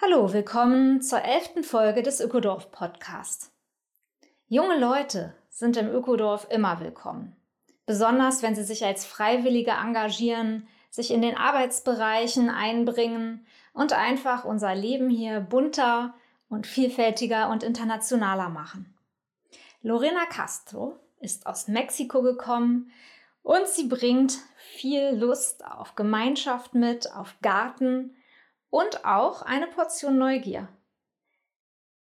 Hallo, willkommen zur elften Folge des Ökodorf Podcast. Junge Leute sind im Ökodorf immer willkommen. Besonders wenn sie sich als Freiwillige engagieren, sich in den Arbeitsbereichen einbringen und einfach unser Leben hier bunter und vielfältiger und internationaler machen. Lorena Castro ist aus Mexiko gekommen und sie bringt viel Lust auf Gemeinschaft mit, auf Garten und auch eine Portion Neugier.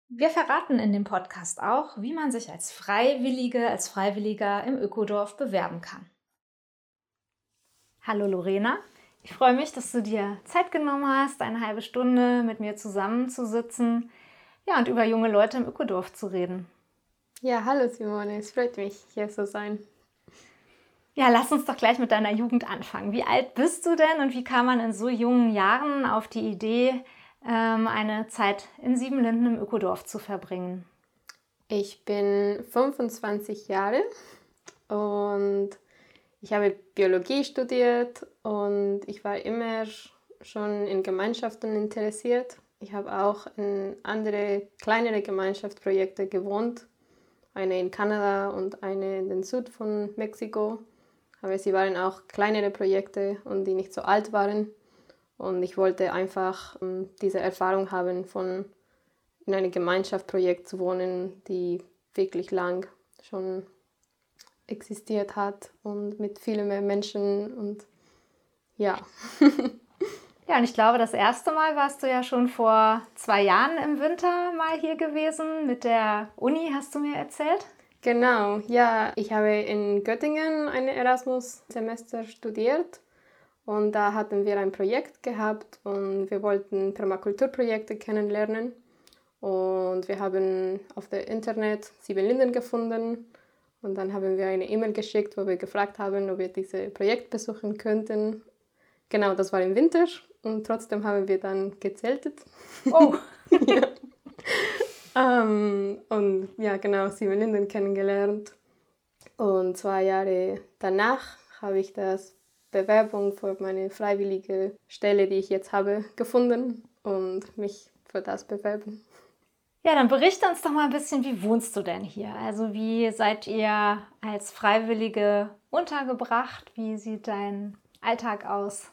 Wir verraten in dem Podcast auch, wie man sich als Freiwillige, als Freiwilliger im Ökodorf bewerben kann. Hallo Lorena, ich freue mich, dass du dir Zeit genommen hast, eine halbe Stunde mit mir zusammenzusitzen ja, und über junge Leute im Ökodorf zu reden. Ja, hallo Simone, es freut mich, hier zu sein. Ja, lass uns doch gleich mit deiner Jugend anfangen. Wie alt bist du denn und wie kam man in so jungen Jahren auf die Idee, ähm, eine Zeit in Siebenlinden im Ökodorf zu verbringen? Ich bin 25 Jahre und ich habe Biologie studiert und ich war immer schon in Gemeinschaften interessiert. Ich habe auch in andere kleinere Gemeinschaftsprojekte gewohnt eine in Kanada und eine in den Süd von Mexiko. Aber sie waren auch kleinere Projekte und die nicht so alt waren. Und ich wollte einfach um, diese Erfahrung haben, von in einem Gemeinschaftsprojekt zu wohnen, die wirklich lang schon existiert hat und mit vielen mehr Menschen und ja. Ja, und ich glaube, das erste Mal warst du ja schon vor zwei Jahren im Winter mal hier gewesen. Mit der Uni hast du mir erzählt. Genau, ja. Ich habe in Göttingen ein Erasmus-Semester studiert und da hatten wir ein Projekt gehabt und wir wollten Permakulturprojekte kennenlernen. Und wir haben auf der Internet sieben Linden gefunden und dann haben wir eine E-Mail geschickt, wo wir gefragt haben, ob wir dieses Projekt besuchen könnten. Genau, das war im Winter und trotzdem haben wir dann gezeltet. Oh! ja. Ähm, und ja, genau, Simon Linden kennengelernt. Und zwei Jahre danach habe ich das Bewerbung für meine freiwillige Stelle, die ich jetzt habe, gefunden und mich für das bewerben. Ja, dann berichte uns doch mal ein bisschen, wie wohnst du denn hier? Also wie seid ihr als Freiwillige untergebracht? Wie sieht dein Alltag aus?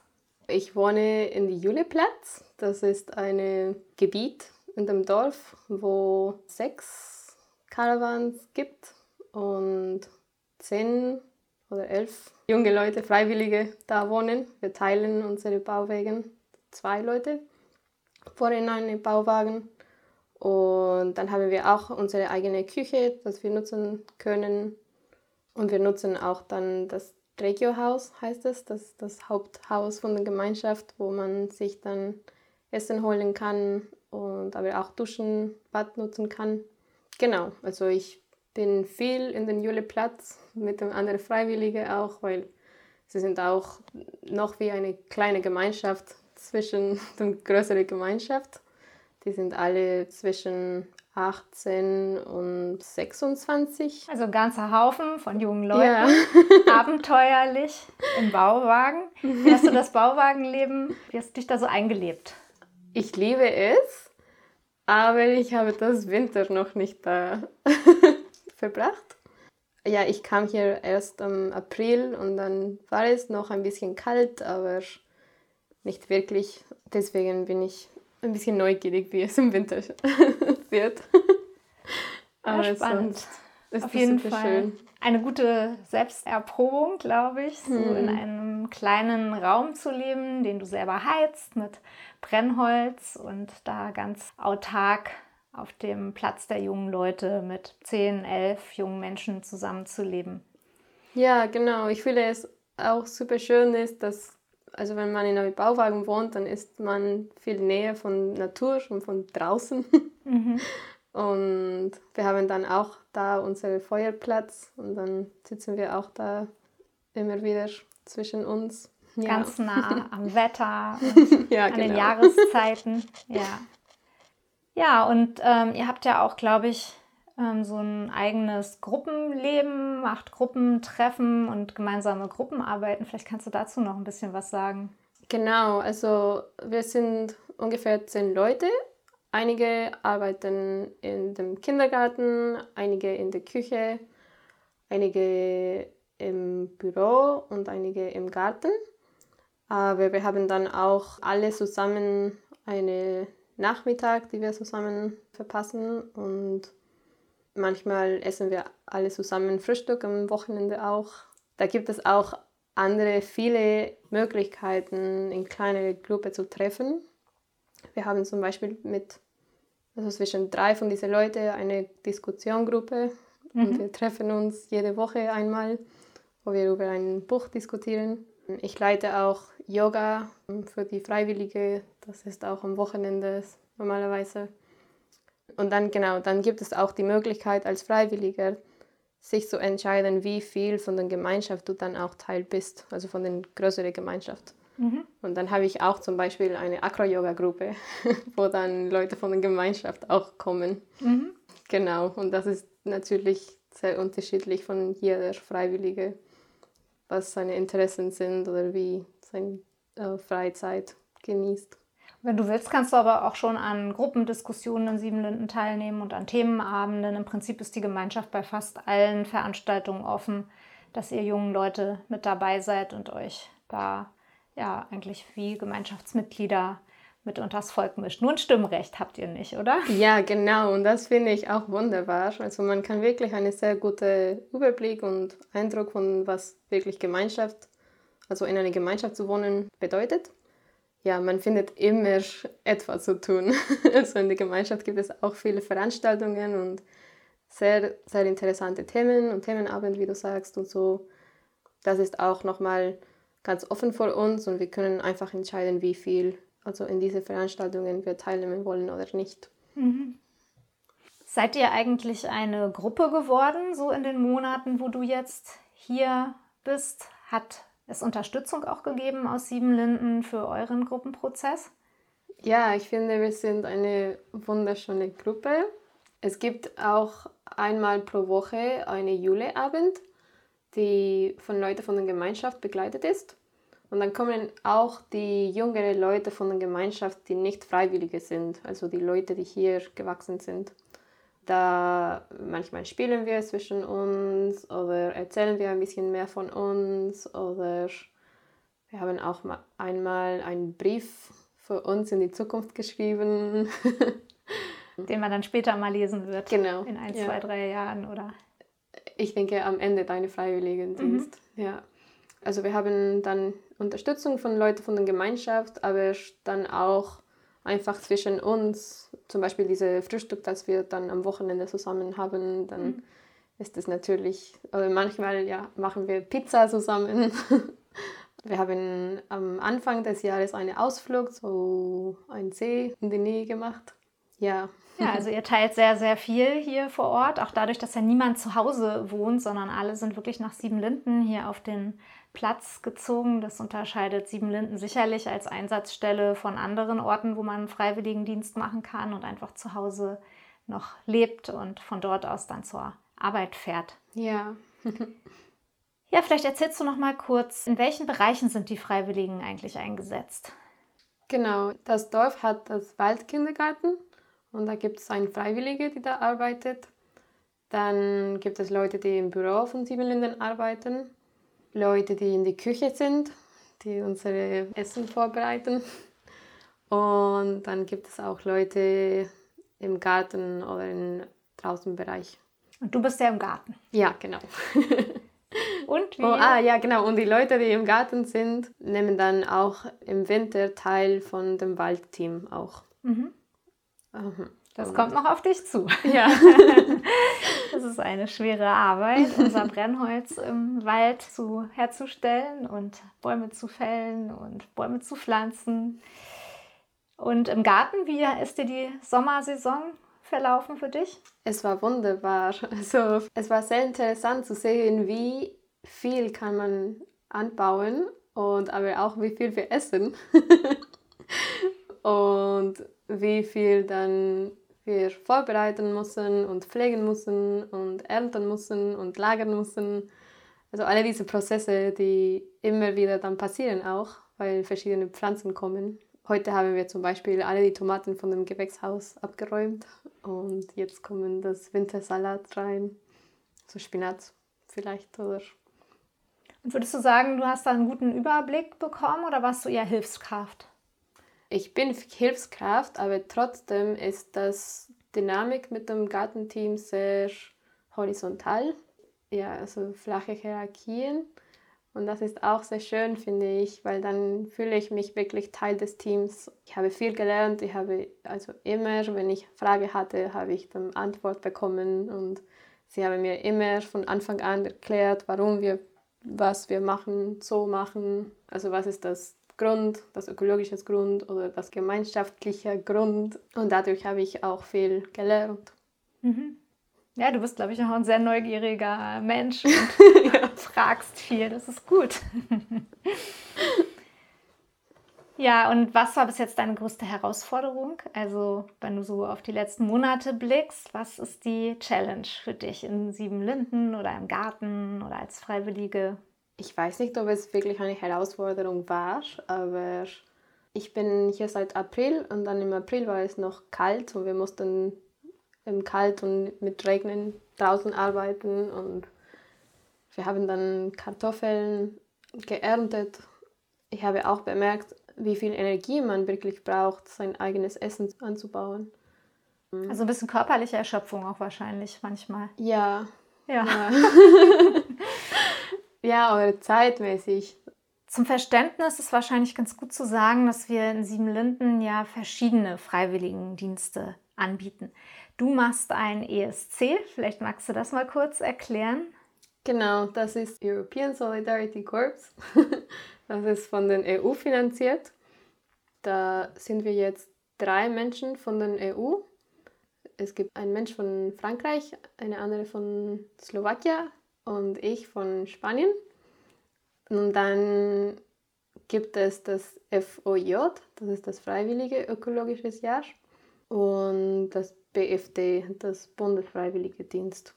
Ich wohne in die Juleplatz. Das ist ein Gebiet in dem Dorf, wo sechs Caravans gibt und zehn oder elf junge Leute, Freiwillige da wohnen. Wir teilen unsere Bauwagen. Zwei Leute vorhin einen Bauwagen. Und dann haben wir auch unsere eigene Küche, das wir nutzen können. Und wir nutzen auch dann das Regio-Haus heißt es, das das Haupthaus von der Gemeinschaft, wo man sich dann Essen holen kann und aber auch Duschen, Bad nutzen kann. Genau, also ich bin viel in den Juleplatz mit den anderen Freiwilligen auch, weil sie sind auch noch wie eine kleine Gemeinschaft zwischen der größeren Gemeinschaft. Die sind alle zwischen 18 und 26. Also ein ganzer Haufen von jungen Leuten. Ja. Abenteuerlich im Bauwagen. Wie hast du das Bauwagenleben, wie hast du dich da so eingelebt? Ich liebe es, aber ich habe das Winter noch nicht da verbracht. Ja, ich kam hier erst im April und dann war es noch ein bisschen kalt, aber nicht wirklich. Deswegen bin ich ein bisschen neugierig, wie es im Winter wird. Aber ja, spannend. Auf jeden Fall schön. eine gute Selbsterprobung, glaube ich, so hm. in einem kleinen Raum zu leben, den du selber heizt mit Brennholz und da ganz autark auf dem Platz der jungen Leute mit 10, 11 jungen Menschen zusammenzuleben. Ja, genau. Ich fühle es auch super schön ist, dass, also wenn man in einem Bauwagen wohnt, dann ist man viel näher von Natur und von draußen. Mhm. Und wir haben dann auch da unseren Feuerplatz und dann sitzen wir auch da immer wieder zwischen uns. Ja. Ganz nah am Wetter und ja, an genau. den Jahreszeiten. Ja, ja und ähm, ihr habt ja auch, glaube ich, ähm, so ein eigenes Gruppenleben, macht Gruppentreffen und gemeinsame Gruppenarbeiten. Vielleicht kannst du dazu noch ein bisschen was sagen. Genau, also wir sind ungefähr zehn Leute. Einige arbeiten in dem Kindergarten, einige in der Küche, einige im Büro und einige im Garten. Aber wir haben dann auch alle zusammen eine Nachmittag, die wir zusammen verpassen und Manchmal essen wir alle zusammen Frühstück am Wochenende auch. Da gibt es auch andere viele Möglichkeiten, in kleinere Gruppe zu treffen. Wir haben zum Beispiel mit also zwischen drei von diesen Leuten eine Diskussiongruppe mhm. und wir treffen uns jede Woche einmal, wo wir über ein Buch diskutieren. Ich leite auch Yoga für die Freiwillige, das ist auch am Wochenende normalerweise. Und dann genau, dann gibt es auch die Möglichkeit als Freiwilliger, sich zu entscheiden, wie viel von der Gemeinschaft du dann auch Teil bist, also von der größeren Gemeinschaft. Mhm. Und dann habe ich auch zum Beispiel eine Acro-Yoga-Gruppe, wo dann Leute von der Gemeinschaft auch kommen. Mhm. Genau, und das ist natürlich sehr unterschiedlich von jeder Freiwillige, was seine Interessen sind oder wie seine äh, Freizeit genießt. Wenn du willst, kannst du aber auch schon an Gruppendiskussionen in Siebenlinden teilnehmen und an Themenabenden. Im Prinzip ist die Gemeinschaft bei fast allen Veranstaltungen offen, dass ihr jungen Leute mit dabei seid und euch da ja eigentlich wie Gemeinschaftsmitglieder mit unters Volk mischt. Nur ein Stimmrecht habt ihr nicht, oder? Ja, genau. Und das finde ich auch wunderbar. Also man kann wirklich einen sehr guten Überblick und Eindruck von was wirklich Gemeinschaft, also in einer Gemeinschaft zu wohnen, bedeutet ja, man findet immer etwas zu tun. also in der Gemeinschaft gibt es auch viele Veranstaltungen und sehr, sehr interessante Themen und Themenabend, wie du sagst und so. Das ist auch nochmal ganz offen für uns und wir können einfach entscheiden, wie viel also in diese Veranstaltungen wir teilnehmen wollen oder nicht. Mhm. Seid ihr eigentlich eine Gruppe geworden, so in den Monaten, wo du jetzt hier bist? Hat es Unterstützung auch gegeben aus Siebenlinden für euren Gruppenprozess? Ja, ich finde, wir sind eine wunderschöne Gruppe. Es gibt auch einmal pro Woche eine Juleabend, die von Leuten von der Gemeinschaft begleitet ist. Und dann kommen auch die jüngeren Leute von der Gemeinschaft, die nicht Freiwillige sind, also die Leute, die hier gewachsen sind. Da manchmal spielen wir zwischen uns oder erzählen wir ein bisschen mehr von uns oder wir haben auch mal einmal einen Brief für uns in die Zukunft geschrieben. Den man dann später mal lesen wird. Genau. In ein, ja. zwei, drei Jahren, oder? Ich denke am Ende deine Freiwilligendienst. Mhm. Ja. Also wir haben dann Unterstützung von Leuten von der Gemeinschaft, aber dann auch einfach zwischen uns, zum Beispiel diese Frühstück, das wir dann am Wochenende zusammen haben, dann mhm. ist es natürlich, oder manchmal ja, machen wir Pizza zusammen. wir haben am Anfang des Jahres einen Ausflug zu einem See in der Nähe gemacht. Ja. Ja, also ihr teilt sehr, sehr viel hier vor Ort, auch dadurch, dass ja niemand zu Hause wohnt, sondern alle sind wirklich nach Siebenlinden hier auf den Platz gezogen. Das unterscheidet Siebenlinden sicherlich als Einsatzstelle von anderen Orten, wo man Freiwilligendienst machen kann und einfach zu Hause noch lebt und von dort aus dann zur Arbeit fährt. Ja. ja, vielleicht erzählst du noch mal kurz, in welchen Bereichen sind die Freiwilligen eigentlich eingesetzt? Genau, das Dorf hat das Waldkindergarten und da gibt es einen Freiwillige, die da arbeitet. Dann gibt es Leute, die im Büro von Siebenlinden arbeiten Leute, die in der Küche sind, die unsere Essen vorbereiten. Und dann gibt es auch Leute im Garten oder im Draußenbereich. Und du bist ja im Garten. Ja, genau. Und wie? Oh, ah, ja, genau. Und die Leute, die im Garten sind, nehmen dann auch im Winter teil von dem Waldteam auch. Mhm. Das kommt noch auf dich zu. Ja. das ist eine schwere Arbeit, unser Brennholz im Wald zu, herzustellen und Bäume zu fällen und Bäume zu pflanzen. Und im Garten, wie ist dir die Sommersaison verlaufen für dich? Es war wunderbar. Also, es war sehr interessant zu sehen, wie viel kann man anbauen und aber auch wie viel wir essen und wie viel dann wir vorbereiten müssen und pflegen müssen und ernten müssen und lagern müssen. Also alle diese Prozesse, die immer wieder dann passieren auch, weil verschiedene Pflanzen kommen. Heute haben wir zum Beispiel alle die Tomaten von dem Gewächshaus abgeräumt und jetzt kommen das Wintersalat rein, so Spinat vielleicht oder. Und würdest du sagen, du hast da einen guten Überblick bekommen oder warst du eher Hilfskraft? Ich bin Hilfskraft, aber trotzdem ist das Dynamik mit dem Gartenteam sehr horizontal. Ja, also flache Hierarchien. Und das ist auch sehr schön, finde ich, weil dann fühle ich mich wirklich Teil des Teams. Ich habe viel gelernt. Ich habe also immer, wenn ich Frage hatte, habe ich dann Antwort bekommen und sie haben mir immer von Anfang an erklärt, warum wir was wir machen, so machen. Also was ist das Grund, das ökologische Grund oder das gemeinschaftliche Grund. Und dadurch habe ich auch viel gelernt. Mhm. Ja, du bist, glaube ich, auch ein sehr neugieriger Mensch und ja. fragst viel. Das ist gut. ja, und was war bis jetzt deine größte Herausforderung? Also, wenn du so auf die letzten Monate blickst, was ist die Challenge für dich in Sieben Linden oder im Garten oder als Freiwillige? Ich weiß nicht, ob es wirklich eine Herausforderung war, aber ich bin hier seit April und dann im April war es noch kalt und wir mussten im Kalt und mit Regnen draußen arbeiten und wir haben dann Kartoffeln geerntet. Ich habe auch bemerkt, wie viel Energie man wirklich braucht, sein eigenes Essen anzubauen. Also ein bisschen körperliche Erschöpfung auch wahrscheinlich manchmal. Ja. Ja. ja. Ja, oder zeitmäßig. Zum Verständnis ist wahrscheinlich ganz gut zu sagen, dass wir in Siebenlinden ja verschiedene Freiwilligendienste anbieten. Du machst ein ESC, vielleicht magst du das mal kurz erklären. Genau, das ist European Solidarity Corps. Das ist von den EU finanziert. Da sind wir jetzt drei Menschen von den EU. Es gibt einen Mensch von Frankreich, eine andere von Slowakei und ich von Spanien. Und dann gibt es das FOJ, das ist das Freiwillige Ökologisches Jahr, und das BFD, das Bundesfreiwillige Dienst.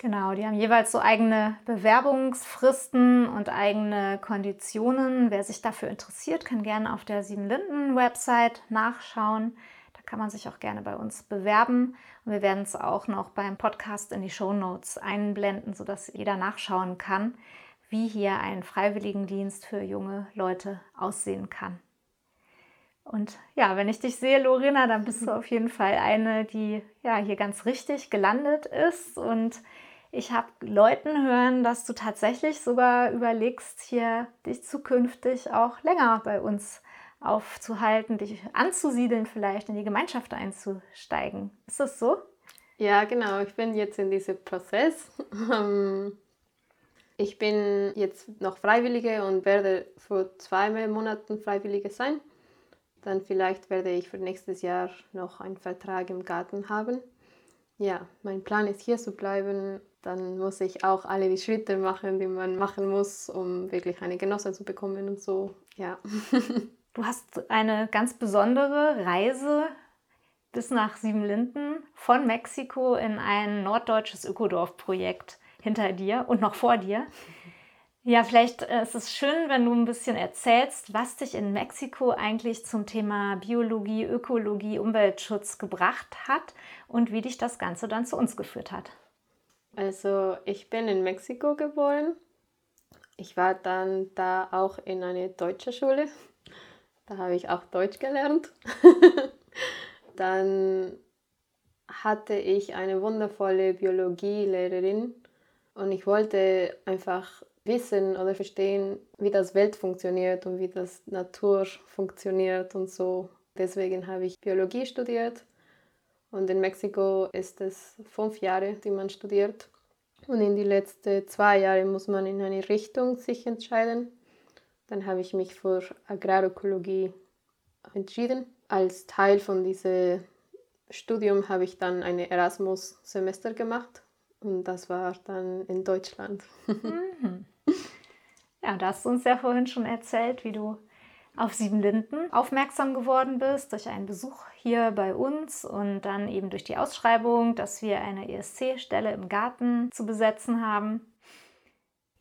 Genau, die haben jeweils so eigene Bewerbungsfristen und eigene Konditionen. Wer sich dafür interessiert, kann gerne auf der Sieben Linden Website nachschauen kann man sich auch gerne bei uns bewerben. Und wir werden es auch noch beim Podcast in die Show Notes einblenden, sodass jeder nachschauen kann, wie hier ein Freiwilligendienst für junge Leute aussehen kann. Und ja, wenn ich dich sehe, Lorena, dann bist du auf jeden Fall eine, die ja hier ganz richtig gelandet ist. Und ich habe Leuten hören, dass du tatsächlich sogar überlegst, hier dich zukünftig auch länger bei uns aufzuhalten, dich anzusiedeln, vielleicht in die Gemeinschaft einzusteigen. Ist das so? Ja, genau. Ich bin jetzt in diesem Prozess. Ähm, ich bin jetzt noch Freiwillige und werde vor zwei Monaten Freiwillige sein. Dann vielleicht werde ich für nächstes Jahr noch einen Vertrag im Garten haben. Ja, mein Plan ist hier zu bleiben. Dann muss ich auch alle die Schritte machen, die man machen muss, um wirklich eine Genosse zu bekommen und so. Ja. Du hast eine ganz besondere Reise bis nach Siebenlinden von Mexiko in ein norddeutsches Ökodorf-Projekt hinter dir und noch vor dir. Ja, vielleicht äh, ist es schön, wenn du ein bisschen erzählst, was dich in Mexiko eigentlich zum Thema Biologie, Ökologie, Umweltschutz gebracht hat und wie dich das Ganze dann zu uns geführt hat. Also ich bin in Mexiko geboren. Ich war dann da auch in eine deutsche Schule. Da habe ich auch Deutsch gelernt. Dann hatte ich eine wundervolle Biologielehrerin und ich wollte einfach wissen oder verstehen, wie das Welt funktioniert und wie das Natur funktioniert und so. Deswegen habe ich Biologie studiert Und in Mexiko ist es fünf Jahre, die man studiert. Und in die letzten zwei Jahre muss man in eine Richtung sich entscheiden. Dann habe ich mich für Agrarökologie entschieden. Als Teil von diesem Studium habe ich dann ein Erasmus-Semester gemacht und das war dann in Deutschland. Mhm. Ja, da hast du uns ja vorhin schon erzählt, wie du auf Siebenlinden aufmerksam geworden bist durch einen Besuch hier bei uns und dann eben durch die Ausschreibung, dass wir eine ESC-Stelle im Garten zu besetzen haben.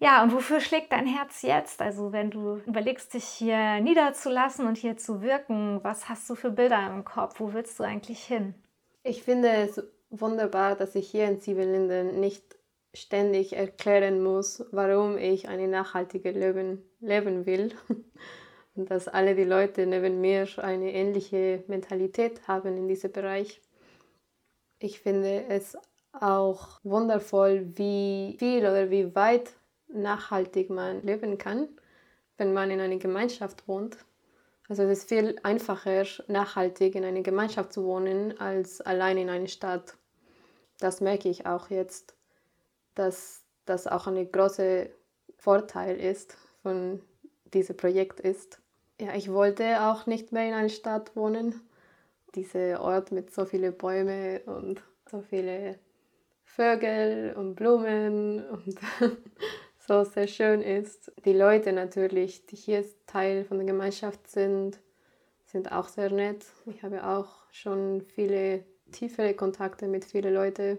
Ja, und wofür schlägt dein Herz jetzt? Also wenn du überlegst, dich hier niederzulassen und hier zu wirken, was hast du für Bilder im Kopf? Wo willst du eigentlich hin? Ich finde es wunderbar, dass ich hier in Siebenlinden nicht ständig erklären muss, warum ich eine nachhaltige Leben leben will. Und dass alle die Leute neben mir eine ähnliche Mentalität haben in diesem Bereich. Ich finde es auch wundervoll, wie viel oder wie weit nachhaltig man leben kann, wenn man in einer Gemeinschaft wohnt. Also es ist viel einfacher, nachhaltig in einer Gemeinschaft zu wohnen, als allein in einer Stadt. Das merke ich auch jetzt, dass das auch ein großer Vorteil ist von diesem Projekt ist. Ja, ich wollte auch nicht mehr in einer Stadt wohnen. Dieser Ort mit so vielen Bäumen und so viele Vögel und Blumen und so sehr schön ist. Die Leute natürlich, die hier Teil von der Gemeinschaft sind, sind auch sehr nett. Ich habe auch schon viele tiefere Kontakte mit vielen Leuten.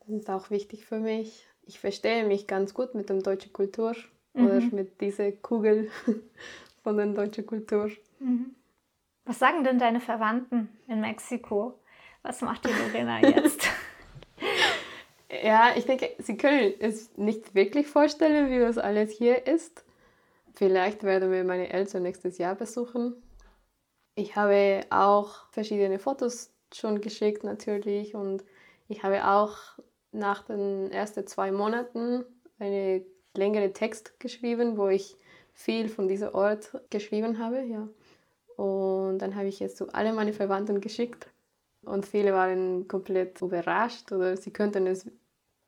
Das ist auch wichtig für mich. Ich verstehe mich ganz gut mit der deutschen Kultur mhm. oder mit dieser Kugel von der deutschen Kultur. Mhm. Was sagen denn deine Verwandten in Mexiko? Was macht die Lorena jetzt? Ja, ich denke, Sie können es nicht wirklich vorstellen, wie das alles hier ist. Vielleicht werden wir meine Eltern nächstes Jahr besuchen. Ich habe auch verschiedene Fotos schon geschickt natürlich und ich habe auch nach den ersten zwei Monaten eine längere Text geschrieben, wo ich viel von diesem Ort geschrieben habe. Ja. Und dann habe ich es zu alle meine Verwandten geschickt und viele waren komplett überrascht oder sie könnten es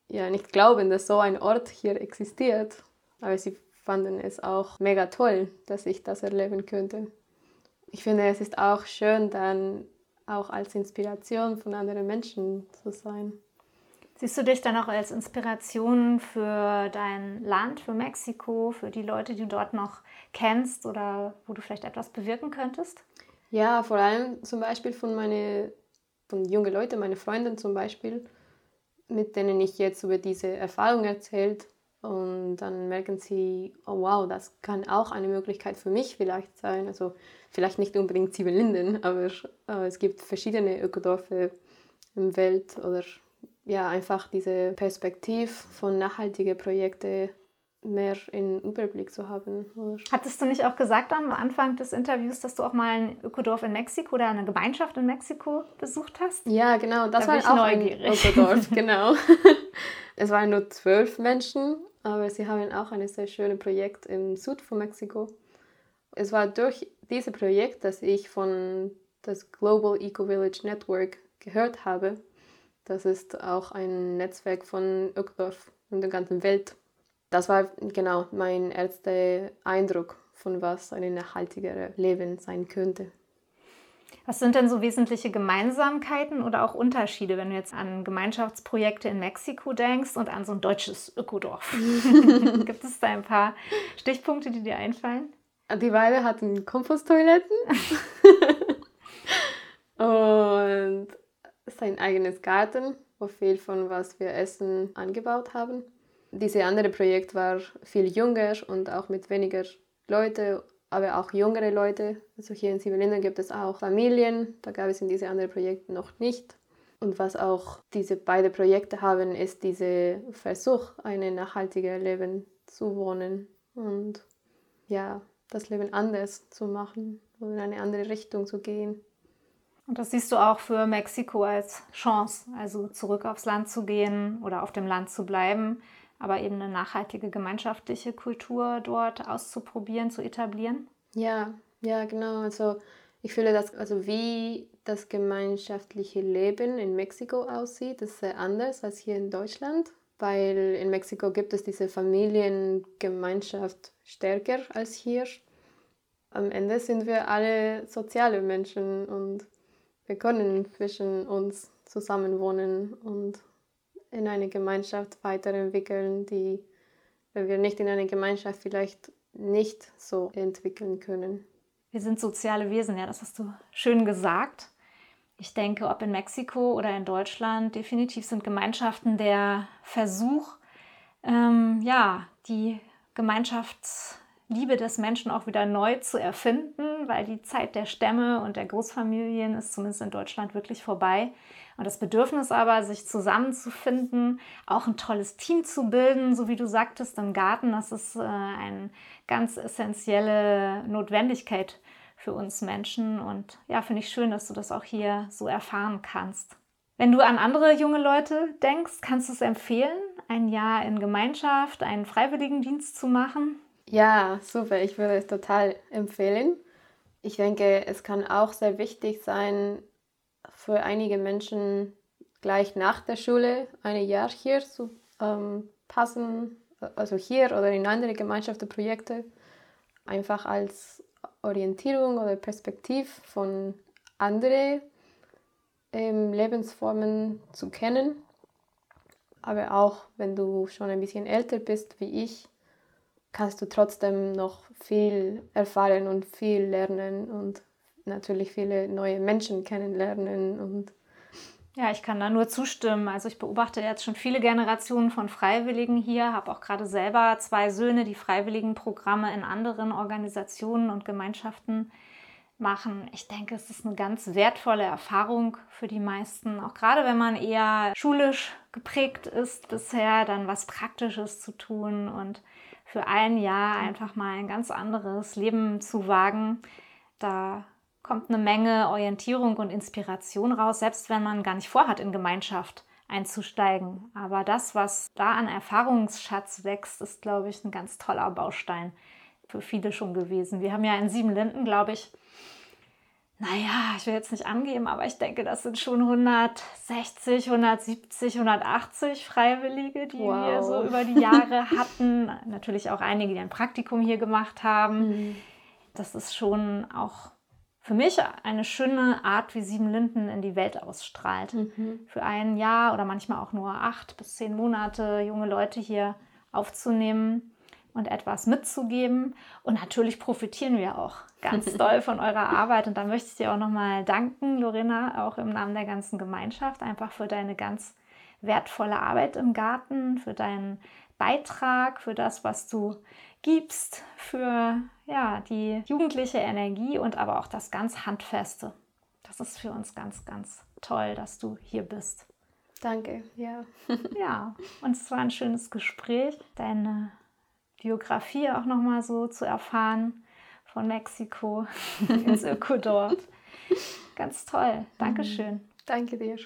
ja nicht glauben, dass so ein Ort hier existiert. Aber sie fanden es auch mega toll, dass ich das erleben könnte. Ich finde, es ist auch schön, dann auch als Inspiration von anderen Menschen zu sein. Siehst du dich dann auch als Inspiration für dein Land, für Mexiko, für die Leute, die du dort noch kennst oder wo du vielleicht etwas bewirken könntest? Ja, vor allem zum Beispiel von meinen von jungen Leuten, meine Freundin zum Beispiel, mit denen ich jetzt über diese Erfahrung erzählt und dann merken sie, oh wow, das kann auch eine Möglichkeit für mich vielleicht sein. Also vielleicht nicht unbedingt Siebenlinden, aber, es gibt verschiedene Ökodorfe im Welt oder ja, einfach diese Perspektive von nachhaltigen Projekten mehr in Überblick zu haben. Hattest du nicht auch gesagt am Anfang des Interviews, dass du auch mal ein Ökodorf in Mexiko oder eine Gemeinschaft in Mexiko besucht hast? Ja, genau. Das da war auch neugierig. ein Ökodorf, genau. es waren nur zwölf Menschen, aber sie haben auch ein sehr schönes Projekt im Süd von Mexiko. Es war durch dieses Projekt, dass ich von das Global Eco Village Network gehört habe. Das ist auch ein Netzwerk von Ökodorf in der ganzen Welt das war genau mein erster Eindruck von was ein nachhaltigeres Leben sein könnte. Was sind denn so wesentliche Gemeinsamkeiten oder auch Unterschiede, wenn du jetzt an Gemeinschaftsprojekte in Mexiko denkst und an so ein deutsches Ökodorf? Gibt es da ein paar Stichpunkte, die dir einfallen? Die beide hatten Komposttoiletten und sein eigenes Garten, wo viel von was wir essen angebaut haben. Dieses andere Projekt war viel jünger und auch mit weniger Leute, aber auch jüngere Leute. Also hier in Siebenlinden gibt es auch Familien, da gab es in diesem anderen Projekt noch nicht. Und was auch diese beiden Projekte haben, ist dieser Versuch, ein nachhaltiges Leben zu wohnen und ja, das Leben anders zu machen und in eine andere Richtung zu gehen. Und das siehst du auch für Mexiko als Chance, also zurück aufs Land zu gehen oder auf dem Land zu bleiben aber eben eine nachhaltige gemeinschaftliche Kultur dort auszuprobieren, zu etablieren? Ja, ja, genau. Also Ich fühle, dass also wie das gemeinschaftliche Leben in Mexiko aussieht, ist sehr anders als hier in Deutschland, weil in Mexiko gibt es diese Familiengemeinschaft stärker als hier. Am Ende sind wir alle soziale Menschen und wir können zwischen uns zusammenwohnen und in eine Gemeinschaft weiterentwickeln, die wir nicht in einer Gemeinschaft vielleicht nicht so entwickeln können. Wir sind soziale Wesen, ja, das hast du schön gesagt. Ich denke, ob in Mexiko oder in Deutschland, definitiv sind Gemeinschaften der Versuch, ähm, ja, die Gemeinschaftsliebe des Menschen auch wieder neu zu erfinden, weil die Zeit der Stämme und der Großfamilien ist zumindest in Deutschland wirklich vorbei. Und das Bedürfnis aber, sich zusammenzufinden, auch ein tolles Team zu bilden, so wie du sagtest im Garten, das ist äh, eine ganz essentielle Notwendigkeit für uns Menschen. Und ja, finde ich schön, dass du das auch hier so erfahren kannst. Wenn du an andere junge Leute denkst, kannst du es empfehlen, ein Jahr in Gemeinschaft, einen Freiwilligendienst zu machen? Ja, super. Ich würde es total empfehlen. Ich denke, es kann auch sehr wichtig sein, für einige Menschen gleich nach der Schule ein Jahr hier zu ähm, passen, also hier oder in andere Gemeinschaftsprojekte, einfach als Orientierung oder Perspektiv von anderen ähm, Lebensformen zu kennen. Aber auch wenn du schon ein bisschen älter bist wie ich, kannst du trotzdem noch viel erfahren und viel lernen und natürlich viele neue Menschen kennenlernen und ja, ich kann da nur zustimmen. Also ich beobachte jetzt schon viele Generationen von Freiwilligen hier, habe auch gerade selber zwei Söhne, die Freiwilligenprogramme in anderen Organisationen und Gemeinschaften machen. Ich denke, es ist eine ganz wertvolle Erfahrung für die meisten, auch gerade wenn man eher schulisch geprägt ist bisher, dann was Praktisches zu tun und für ein Jahr einfach mal ein ganz anderes Leben zu wagen. Da kommt eine Menge Orientierung und Inspiration raus, selbst wenn man gar nicht vorhat, in Gemeinschaft einzusteigen. Aber das, was da an Erfahrungsschatz wächst, ist, glaube ich, ein ganz toller Baustein für viele schon gewesen. Wir haben ja in Siebenlinden, glaube ich, naja, ich will jetzt nicht angeben, aber ich denke, das sind schon 160, 170, 180 Freiwillige, die wow. wir so über die Jahre hatten. Natürlich auch einige, die ein Praktikum hier gemacht haben. Mhm. Das ist schon auch für mich eine schöne Art, wie Sieben Linden in die Welt ausstrahlt. Mhm. Für ein Jahr oder manchmal auch nur acht bis zehn Monate junge Leute hier aufzunehmen und etwas mitzugeben. Und natürlich profitieren wir auch ganz doll von eurer Arbeit. Und da möchte ich dir auch nochmal danken, Lorena, auch im Namen der ganzen Gemeinschaft, einfach für deine ganz wertvolle Arbeit im Garten, für deinen Beitrag, für das, was du gibst, für ja, die jugendliche Energie und aber auch das ganz Handfeste. Das ist für uns ganz, ganz toll, dass du hier bist. Danke, ja. ja, und es war ein schönes Gespräch, deine Biografie auch nochmal so zu erfahren von Mexiko ins Ökodorf. Ganz toll. Dankeschön. Danke dir.